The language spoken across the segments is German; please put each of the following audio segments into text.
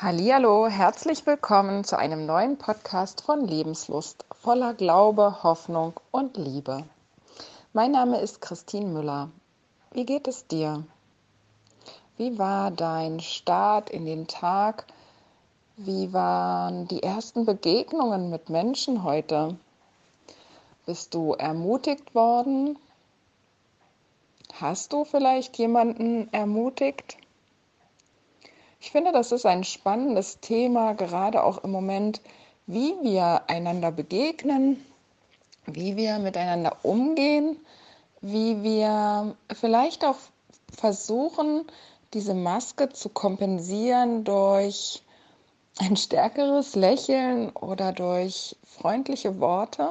Hallihallo, herzlich willkommen zu einem neuen Podcast von Lebenslust voller Glaube, Hoffnung und Liebe. Mein Name ist Christine Müller. Wie geht es dir? Wie war dein Start in den Tag? Wie waren die ersten Begegnungen mit Menschen heute? Bist du ermutigt worden? Hast du vielleicht jemanden ermutigt? Ich finde, das ist ein spannendes Thema, gerade auch im Moment, wie wir einander begegnen, wie wir miteinander umgehen, wie wir vielleicht auch versuchen, diese Maske zu kompensieren durch ein stärkeres Lächeln oder durch freundliche Worte.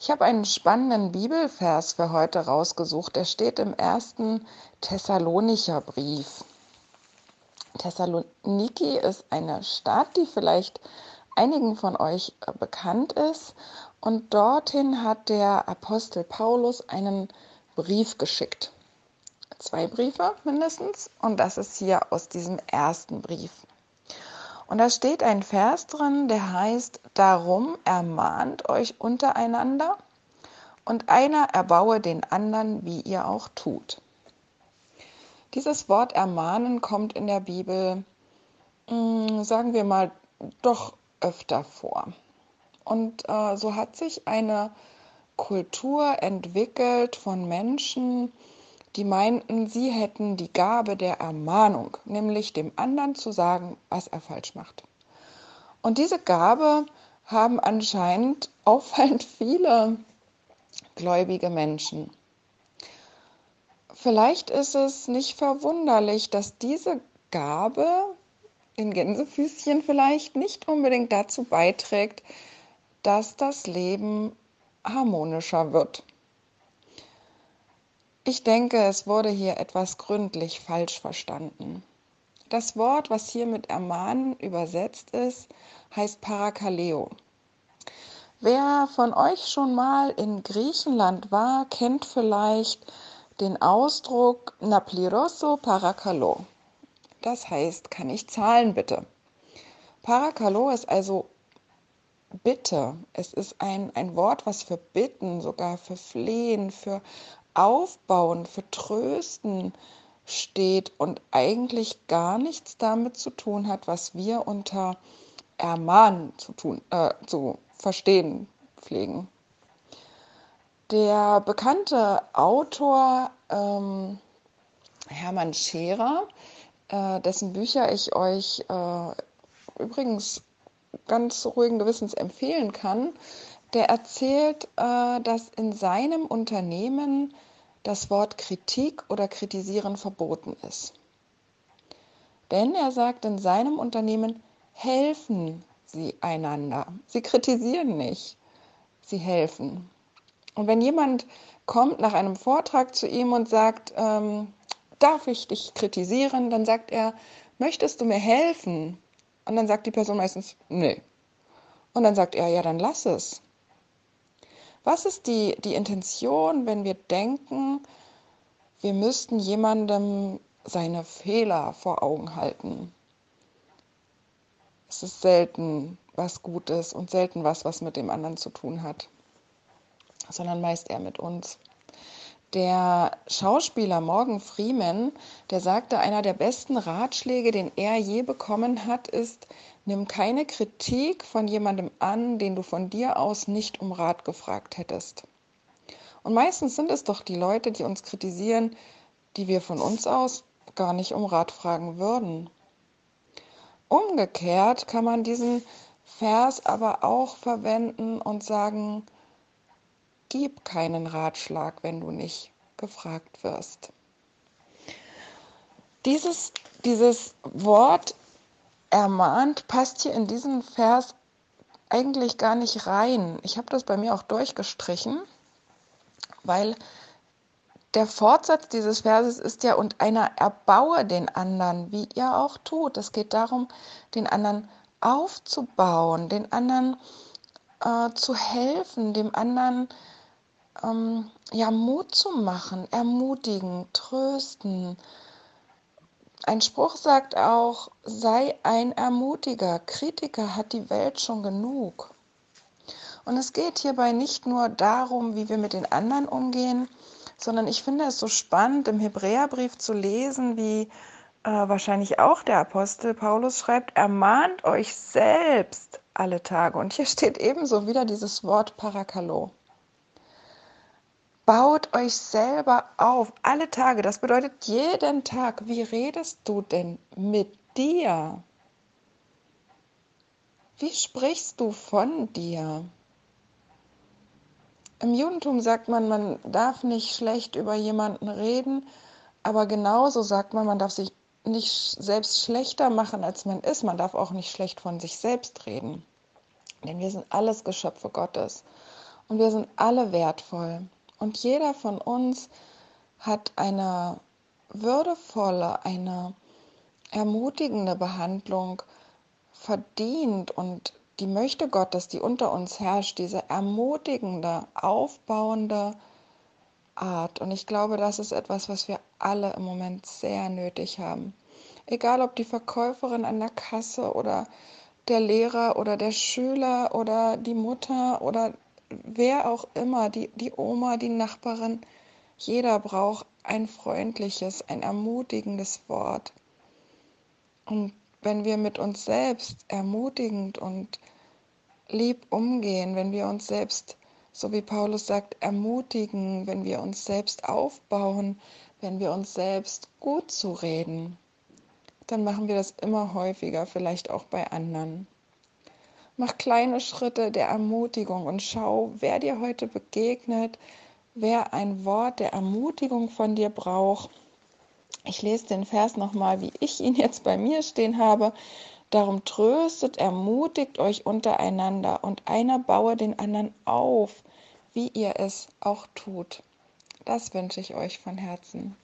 Ich habe einen spannenden Bibelvers für heute rausgesucht. Der steht im ersten Thessalonicher Brief. Thessaloniki ist eine Stadt, die vielleicht einigen von euch äh, bekannt ist. Und dorthin hat der Apostel Paulus einen Brief geschickt. Zwei Briefe mindestens. Und das ist hier aus diesem ersten Brief. Und da steht ein Vers drin, der heißt, darum ermahnt euch untereinander und einer erbaue den anderen, wie ihr auch tut. Dieses Wort ermahnen kommt in der Bibel, hm, sagen wir mal, doch öfter vor. Und äh, so hat sich eine Kultur entwickelt von Menschen, die meinten, sie hätten die Gabe der Ermahnung, nämlich dem anderen zu sagen, was er falsch macht. Und diese Gabe haben anscheinend auffallend viele gläubige Menschen. Vielleicht ist es nicht verwunderlich, dass diese Gabe in Gänsefüßchen vielleicht nicht unbedingt dazu beiträgt, dass das Leben harmonischer wird. Ich denke, es wurde hier etwas gründlich falsch verstanden. Das Wort, was hier mit ermahnen übersetzt ist, heißt Parakaleo. Wer von euch schon mal in Griechenland war, kennt vielleicht den Ausdruck Napliroso Paracalo. Das heißt, kann ich zahlen bitte? Paracalo ist also Bitte. Es ist ein, ein Wort, was für Bitten, sogar für Flehen, für Aufbauen, für Trösten steht und eigentlich gar nichts damit zu tun hat, was wir unter Ermahnen zu tun, äh, zu verstehen pflegen. Der bekannte Autor ähm, Hermann Scherer, äh, dessen Bücher ich euch äh, übrigens ganz ruhigen Gewissens empfehlen kann, der erzählt, äh, dass in seinem Unternehmen das Wort Kritik oder Kritisieren verboten ist. Denn er sagt, in seinem Unternehmen helfen sie einander. Sie kritisieren nicht, sie helfen. Und wenn jemand kommt nach einem Vortrag zu ihm und sagt, ähm, darf ich dich kritisieren, dann sagt er, möchtest du mir helfen? Und dann sagt die Person meistens, nee. Und dann sagt er, ja, dann lass es. Was ist die, die Intention, wenn wir denken, wir müssten jemandem seine Fehler vor Augen halten? Es ist selten was Gutes und selten was, was mit dem anderen zu tun hat sondern meist er mit uns. Der Schauspieler Morgan Freeman, der sagte, einer der besten Ratschläge, den er je bekommen hat, ist, nimm keine Kritik von jemandem an, den du von dir aus nicht um Rat gefragt hättest. Und meistens sind es doch die Leute, die uns kritisieren, die wir von uns aus gar nicht um Rat fragen würden. Umgekehrt kann man diesen Vers aber auch verwenden und sagen, Gib keinen Ratschlag, wenn du nicht gefragt wirst. Dieses, dieses Wort ermahnt passt hier in diesen Vers eigentlich gar nicht rein. Ich habe das bei mir auch durchgestrichen, weil der Fortsatz dieses Verses ist ja, und einer erbaue den anderen, wie ihr auch tut. Es geht darum, den anderen aufzubauen, den anderen äh, zu helfen, dem anderen ähm, ja, Mut zu machen, ermutigen, trösten, ein Spruch sagt auch, sei ein Ermutiger. Kritiker hat die Welt schon genug. Und es geht hierbei nicht nur darum, wie wir mit den anderen umgehen, sondern ich finde es so spannend, im Hebräerbrief zu lesen, wie äh, wahrscheinlich auch der Apostel Paulus schreibt, ermahnt euch selbst alle Tage. Und hier steht ebenso wieder dieses Wort Parakalo. Baut euch selber auf, alle Tage. Das bedeutet jeden Tag. Wie redest du denn mit dir? Wie sprichst du von dir? Im Judentum sagt man, man darf nicht schlecht über jemanden reden, aber genauso sagt man, man darf sich nicht selbst schlechter machen, als man ist. Man darf auch nicht schlecht von sich selbst reden. Denn wir sind alles Geschöpfe Gottes und wir sind alle wertvoll. Und jeder von uns hat eine würdevolle, eine ermutigende Behandlung verdient und die möchte Gott, dass die unter uns herrscht, diese ermutigende, aufbauende Art. Und ich glaube, das ist etwas, was wir alle im Moment sehr nötig haben. Egal ob die Verkäuferin an der Kasse oder der Lehrer oder der Schüler oder die Mutter oder wer auch immer, die, die Oma, die Nachbarin, jeder braucht ein freundliches, ein ermutigendes Wort. Und wenn wir mit uns selbst ermutigend und lieb umgehen, wenn wir uns selbst, so wie Paulus sagt, ermutigen, wenn wir uns selbst aufbauen, wenn wir uns selbst gut zureden, dann machen wir das immer häufiger, vielleicht auch bei anderen. Mach kleine Schritte der Ermutigung und schau, wer dir heute begegnet, wer ein Wort der Ermutigung von dir braucht. Ich lese den Vers nochmal, wie ich ihn jetzt bei mir stehen habe. Darum tröstet, ermutigt euch untereinander und einer baue den anderen auf, wie ihr es auch tut. Das wünsche ich euch von Herzen.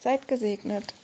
Seid gesegnet.